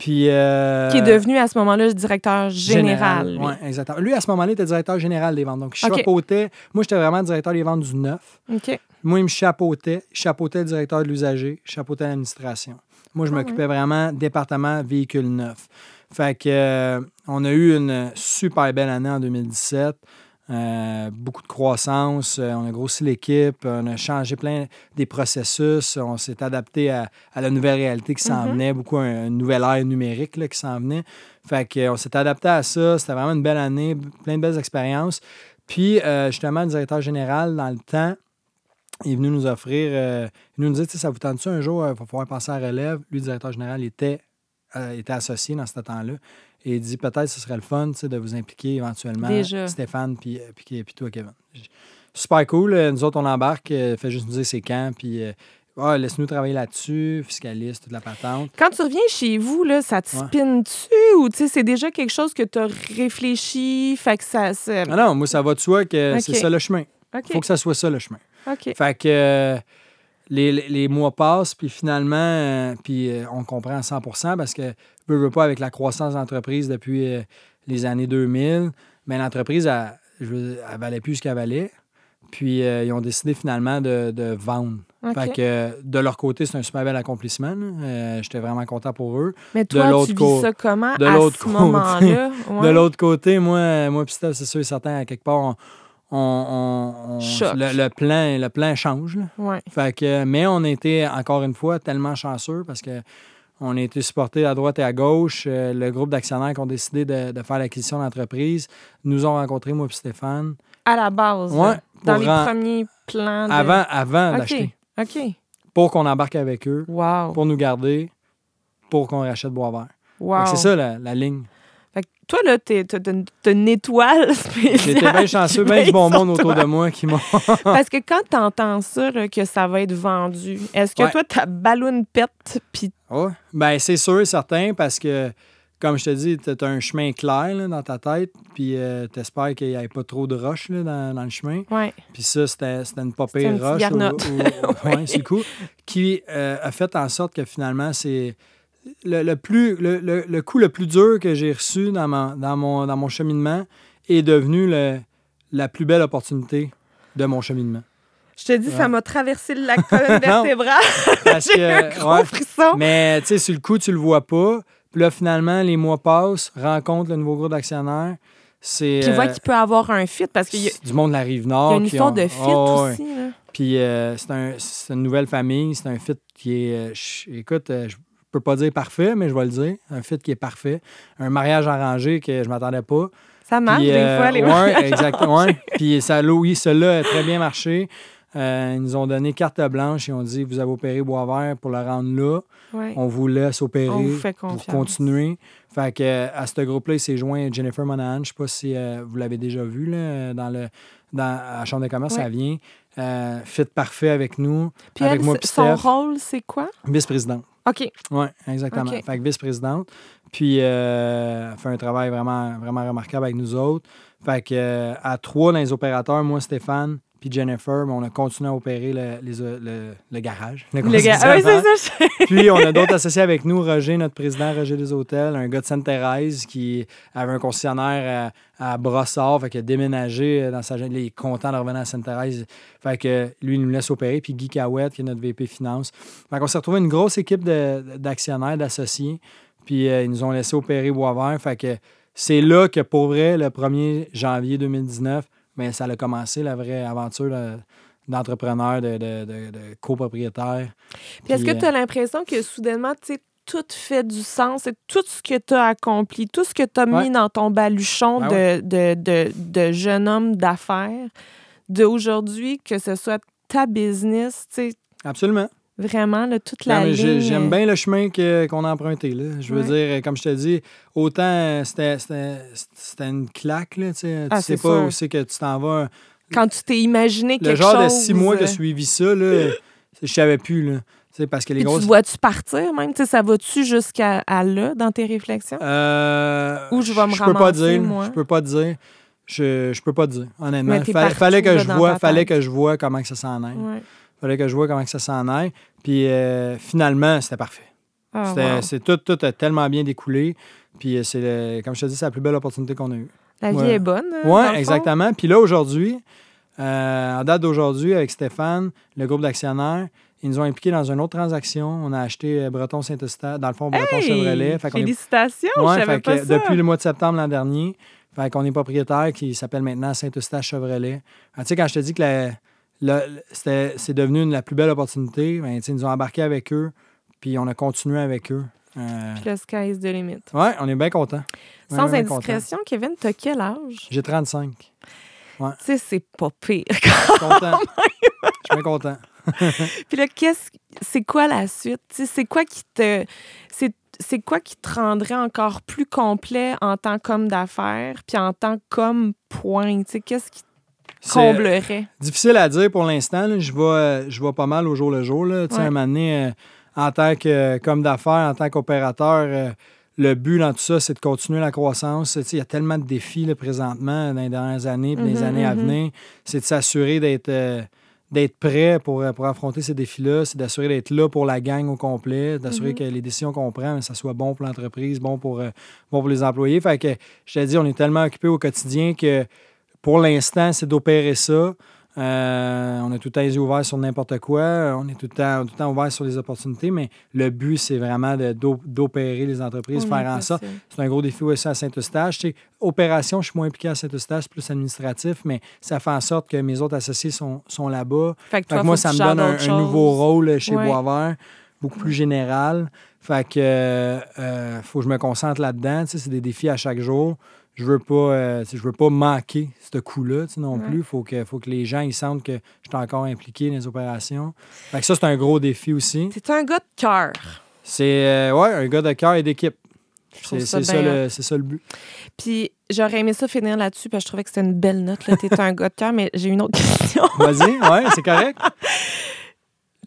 Puis. euh, Qui est devenu à ce moment-là le directeur général. Oui, exactement. Lui, à ce moment-là, il était directeur général des ventes. Donc, je OK. chapeautais. Moi, j'étais vraiment directeur des ventes du neuf. OK. Moi, il me chapeautait. Je chapeautais le directeur de l'usager. Je chapeautais l'administration. Moi, je Ah m'occupais vraiment département véhicule neuf. Fait que, euh, on a eu une super belle année en 2017. Euh, beaucoup de croissance. Euh, on a grossi l'équipe. On a changé plein des processus. On s'est adapté à, à la nouvelle réalité qui s'en Mhm. venait. Beaucoup un, une nouvelle ère numérique là, qui s'en venait. Fait que, euh, on s'est adapté à ça. C'était vraiment une belle année. Plein de belles expériences. Puis, euh, justement, le directeur général, dans le temps, il est venu nous offrir, euh, il nous dit, ça vous tente-tu un jour, il va falloir passer à la relève? Lui, le directeur général, était, était associé dans ce temps-là. Et il dit, peut-être ce serait le fun de vous impliquer éventuellement, Déjà. Stéphane, puis, euh, puis, puis toi, Kevin. Super cool. Euh, Nous autres, on embarque, euh, fait juste nous dire c'est quand, puis ah, laisse-nous travailler là-dessus, fiscaliste, toute la patente. Quand tu reviens chez vous, là, ça te Ouais. dessus ou c'est déjà quelque chose que tu as réfléchi, fait que ça... Ah non, moi, ça va de soi que c'est ça le chemin. OK, faut que ça soit ça le chemin. Fait que les, mois passent, puis finalement, euh, puis euh, on comprend à 100% parce que, veux, veux pas, avec la croissance d'entreprise depuis euh, les années 2000, mais l'entreprise, elle, valait plus ce qu'elle valait. Puis ils ont décidé finalement de, de vendre. Fait que de leur côté, c'est un super bel accomplissement. J'étais vraiment content pour eux. Mais de toi, l'autre tu vis côté- ça comment de à ce? [LAUGHS] De l'autre côté, moi, moi c'est sûr et certain, à quelque part, on, on- on- on- Choc. le, le plan, le plan change. là. Ouais. Fait que, mais on était encore une fois tellement chanceux parce que on a été supportés à droite et à gauche. Euh, le groupe d'actionnaires qui ont décidé de, de faire l'acquisition d'entreprise nous ont rencontrés, moi et Stéphane, À la base, Ouais, là, dans les premiers plans de... avant, avant OK, d'acheter, OK. pour qu'on embarque avec eux, Wow. pour nous garder, pour qu'on rachète Boisvert. Wow. C'est ça la, la ligne. Fait que toi, là, t'es- t'as une, étoile [LAUGHS] spéciale. J'étais bien chanceux, bien du bon monde autour toi. de moi qui m'ont. [LAUGHS] [LAUGHS] Parce que quand t'entends ça, là, que ça va être vendu, est-ce que Ouais. toi, ta ballonne pète, puis Ouais. Ben, c'est sûr et certain parce que, comme je te dis, tu as un chemin clair là, dans ta tête, puis tu espères qu'il n'y ait pas trop de roches dans, dans le chemin. ouais. Puis ça, c'était une pas pire roche. c'est le coup. Qui euh, a fait en sorte que finalement, c'est. Le, le plus, le, le- le coup le plus dur que j'ai reçu dans, ma- dans, mon, dans mon cheminement est devenu le- la plus belle opportunité de mon cheminement. Je te dis, Ouais. ça m'a traversé la colonne [LAUGHS] Non. vertébrale. [LAUGHS] J'ai eu un gros ouais, frisson. Mais tu sais, sur le coup, tu le vois pas. Puis là, finalement, les mois passent, rencontre le nouveau groupe d'actionnaires. C'est Puis euh, vois qu'il peut avoir un fit, parce qu'il y, a- du monde de la rive il y nord. a une histoire ont- de fit Oh, ouais. aussi. là. Puis euh, c'est un- c'est une nouvelle famille. C'est un fit qui est. euh, écoute, euh, je peux pas dire parfait, mais je vais le dire. Un fit qui est parfait. Un mariage arrangé que je m'attendais pas. Ça marche Puis, des euh, fois, les ouais, exactement. ouais. Puis ça, oui, cela a très bien marché. Euh, ils nous ont donné carte blanche et ont dit vous avez opéré Boisvert pour le rendre là. Ouais. On vous laisse opérer On vous fait pour continuer. Fait que, euh, à ce groupe-là, il s'est joint Jennifer Monahan. Je ne sais pas si euh, vous l'avez déjà vu là, dans le, dans, à la Chambre de commerce, Ouais. ça vient. Euh, fit parfait avec nous, Puis avec elle, moi son rôle, c'est quoi? Vice-présidente. OK. Oui, exactement. Fait que vice-présidente. Puis, euh, elle fait un travail vraiment, vraiment remarquable avec nous autres. Fait que, euh, à trois dans les opérateurs, moi, Stéphane, puis Jennifer, mais on a continué à opérer le, les- euh, le, le garage. le Le ah oui, ça. je- [LAUGHS] Puis, on a d'autres associés avec nous. Roger, notre président, Roger des Hôtels, un gars de Sainte-Thérèse qui avait un concessionnaire à, à Brossard, fait qu'il a déménagé dans sa. Il est content de revenir à Sainte-Thérèse. Fait que lui, il nous laisse opérer. Puis Guy Cahouette, qui est notre VP Finance. Fait qu'on s'est retrouvé une grosse équipe d'actionnaires, d'associés. Puis, euh, ils nous ont laissé opérer Boisvert. Fait que c'est là que, pour vrai, le 1er janvier 2019, ben, ça a commencé, la vraie aventure là, d'entrepreneur, de, de, de- de copropriétaire. Puis est-ce que tu as l'impression que soudainement, tu sais, tout fait du sens et tout ce que tu as accompli, tout ce que tu as Ouais. mis dans ton baluchon Ben de, ouais. de, de, de jeune homme d'affaires, d'aujourd'hui, que ce soit ta business, tu sais, Absolument. Vraiment, là, toute Non, la j'ai- ligne. J'aime bien le chemin que- qu'on a emprunté. Là. Je veux Ouais. dire, comme je te dis, autant euh, c'était- c'était c'était une claque. Là, tu sais, Ah, tu sais pas c'est que tu t'en vas. Quand tu t'es imaginé Le quelque genre chose... de six mois que euh, suivi ça, là, je savais plus. Là. Tu sais, parce que les grosses. tu dois-tu partir même? Tu sais, ça va-tu jusqu'à là dans tes réflexions? Euh, Où je vais me peux pas dire. moi? Je peux pas dire. Je, je peux pas dire, honnêtement. Fallait, partout, fallait que là, je vois, fallait que je vois comment que ça s'en aille. Ouais. Fallait que je vois comment que ça s'en aille. Puis euh, finalement, c'était parfait. Ah, wow. C'est tout, tout a tellement bien découlé. Puis euh, c'est, comme je te dis, c'est la plus belle opportunité qu'on a eue. La vie Ouais. est bonne. hein, Oui, exactement. Puis là, aujourd'hui, euh, en date d'aujourd'hui, avec Stéphane, le groupe d'actionnaires, ils nous ont impliqués dans une autre transaction. On a acheté euh, Breton Saint-Eustache, dans le fond, Breton Hey! Chevrolet. Fait est- Félicitations, Ouais, je savais fait pas que ça. Depuis le mois de septembre l'an dernier, fait qu'on est propriétaire qui s'appelle maintenant Saint-Eustache Chevrolet. Ah, tu sais, quand je te dis que la- c'est devenu une- la plus belle opportunité, ben, ils nous ont embarqué avec eux, puis on a continué avec eux. Euh, Puis le sky is the limit. ouais, on est bien contents. Sans Vraiment bien indiscrétion, Kevin, t'as quel âge? J'ai 35. Tu sais, c'est pas pire. Je suis content. Je suis bien content. [LAUGHS] Puis là, qu'est-ce, c'est quoi la suite? C'est quoi qui te, c'est, quoi qui te rendrait encore plus complet en tant qu'homme d'affaires, puis en tant qu'homme point? Qu'est-ce qui, comblerait? Difficile à dire pour l'instant. Je vais, euh, je vais pas mal au jour le jour. Là. Tu sais, Ouais. Un moment donné, euh, en tant que comme d'affaires, en tant qu'opérateur, euh, le but dans tout ça, c'est de continuer la croissance. Il y a tellement de défis là, présentement dans les dernières années et les Mhm, années à mhm. venir. C'est de s'assurer d'être euh, d'être prêt pour, euh, pour affronter ces défis-là. C'est d'assurer d'être là pour la gang au complet, d'assurer Mhm. que les décisions qu'on prend, ça soit bon pour l'entreprise, bon pour, euh, bon pour les employés. Fait que je te dis, on est tellement occupé au quotidien que pour l'instant, c'est d'opérer ça. Euh, on a tout le temps les yeux ouverts sur n'importe quoi. On est tout le temps, tout le temps ouvert sur les opportunités, mais le but, c'est vraiment d'opérer les entreprises, faire est en sorte. C'est un gros défi aussi à Saint-Eustache. Tu sais, opération, je suis moins impliqué à Saint-Eustache, plus administratif, mais ça fait en sorte que mes autres associés sont, sont là-bas. Fait que Fait toi, que moi, ça me donne un, nouveau rôle chez Ouais. Boisvert, beaucoup plus général. Fait que euh, euh, faut que je me concentre là-dedans. Tu sais, c'est des défis à chaque jour. Je veux pas, euh, je veux pas manquer ce coup-là non Ouais. plus. Faut que, faut que les gens ils sentent que je suis encore impliqué dans les opérations. Fait que ça, c'est un gros défi aussi. T'es un gars de cœur. C'est euh, ouais, un gars de cœur et d'équipe. C'est ça c'est ça, le- c'est ça le but. Puis j'aurais aimé ça finir là-dessus parce que je trouvais que c'était une belle note. Là. T'es un [LAUGHS] gars de cœur, mais j'ai une autre question. Vas-y, ouais, c'est correct. [LAUGHS]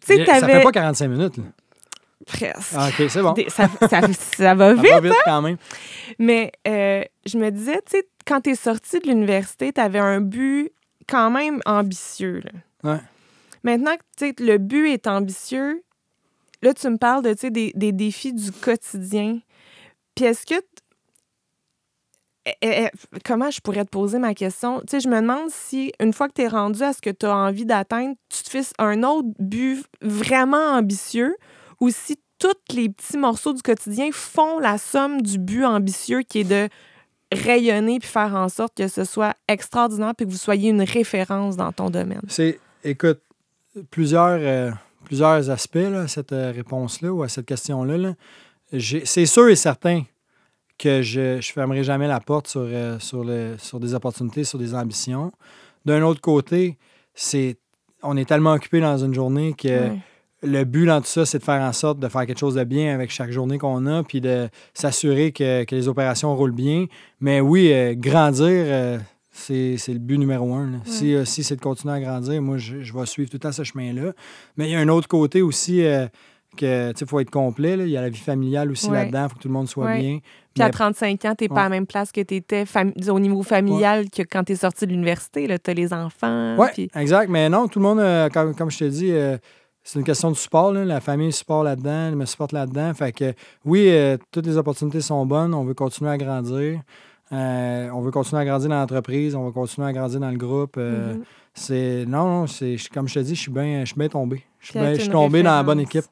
Ça fait pas 45 minutes. Là. Presque. Ah, OK, c'est bon. Ça, ça, ça va [LAUGHS] Ça vite. va vite quand même. Mais euh, je me disais, tu sais, quand t'es sorti de l'université, t'avais un but quand même ambitieux. là. Ouais. Maintenant que tu le but est ambitieux, là, tu me parles de, tu des, des défis du quotidien. Puis est-ce que... Eh, eh, eh, Comment je pourrais te poser ma question? Tu sais, je me demande si, une fois que tu es rendu à ce que tu as envie d'atteindre, tu te fixes un autre but vraiment ambitieux ou si tous les petits morceaux du quotidien font la somme du but ambitieux qui est de rayonner puis faire en sorte que ce soit extraordinaire puis que vous soyez une référence dans ton domaine. C'est, écoute, plusieurs, euh, plusieurs aspects là, à cette euh, réponse-là ou à cette question-là. là. J'ai- C'est sûr et certain que je ne fermerai jamais la porte sur, euh, sur, le, sur des opportunités, sur des ambitions. D'un autre côté, c'est on est tellement occupé dans une journée que. Le but dans tout ça, c'est de faire en sorte de faire quelque chose de bien avec chaque journée qu'on a, puis de s'assurer que, que les opérations roulent bien. Mais oui, euh, grandir, euh, c'est le but numéro un. là. Si, euh, si c'est de continuer à grandir, moi, je, je vais suivre tout le temps ce chemin-là. Mais il y a un autre côté aussi que, tu faut être complet. là. Il y a la vie familiale aussi Ouais. là-dedans. Il faut que tout le monde soit Ouais. bien. Puis à Mais- 35 ans, t'es pas Ouais. à la même place que tu étais au niveau familial que quand tu es sorti de l'université. Tu as les enfants. Oui, exact. Mais non, tout le monde, comme, comme je te dis, c'est une question de support. là. La famille support là-dedans, elle me supporte là-dedans. Fait que oui, euh, toutes les opportunités sont bonnes. On veut continuer à grandir. Euh, on veut continuer à grandir dans l'entreprise. On veut continuer à grandir dans le groupe. Euh, Mhm. C'est non, non, c'est comme je te dis, je suis bien, je suis bien tombé. Je suis bien- je suis tombé dans la bonne équipe.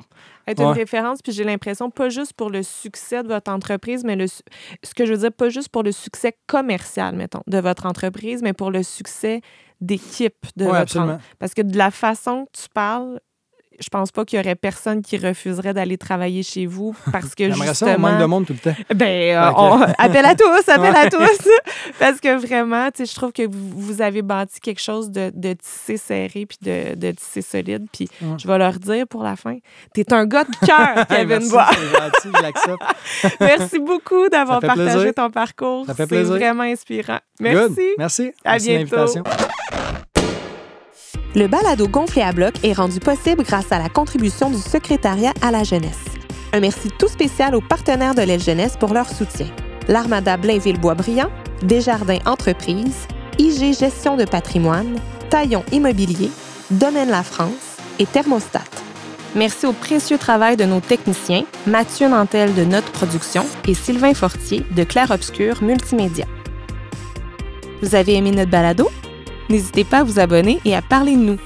Être une référence, puis j'ai l'impression, pas juste pour le succès de votre entreprise, mais le, ce que je veux dire, pas juste pour le succès commercial, mettons, de votre entreprise, mais pour le succès d'équipe de votre absolument. en- Parce que de la façon que tu parles, je pense pas qu'il y aurait personne qui refuserait d'aller travailler chez vous parce que [LAUGHS] J'aimerais ça, on manque de justement... monde tout le temps. Ben, euh, Fait que- on- appel à tous, appel à tous. [LAUGHS] Parce que vraiment, tu sais, je trouve que vous, avez bâti quelque chose de, de tissé serré puis de, de tissé solide. Puis Ouais. je vais leur dire pour la fin, t'es un gars de cœur, [LAUGHS] Kevin Merci, Bois. c'est gentil, l'accepte. Merci beaucoup d'avoir partagé plaisir. ton parcours. Ça fait C'est plaisir. vraiment inspirant. Good. Merci. Merci. À Merci bientôt. Le balado gonflé à bloc est rendu possible grâce à la contribution du secrétariat à la jeunesse. Un merci tout spécial aux partenaires de l'aile jeunesse pour leur soutien. L'Armada Blainville-Boisbriand, Desjardins Entreprises, IG Gestion de patrimoine, Taillon Immobilier, Domaine La France et Thermostat. Merci au précieux travail de nos techniciens, Mathieu Nantel de Notre Production et Sylvain Fortier de Clair Obscur Multimédia. Vous avez aimé notre balado? N'hésitez pas à vous abonner et à parler de nous.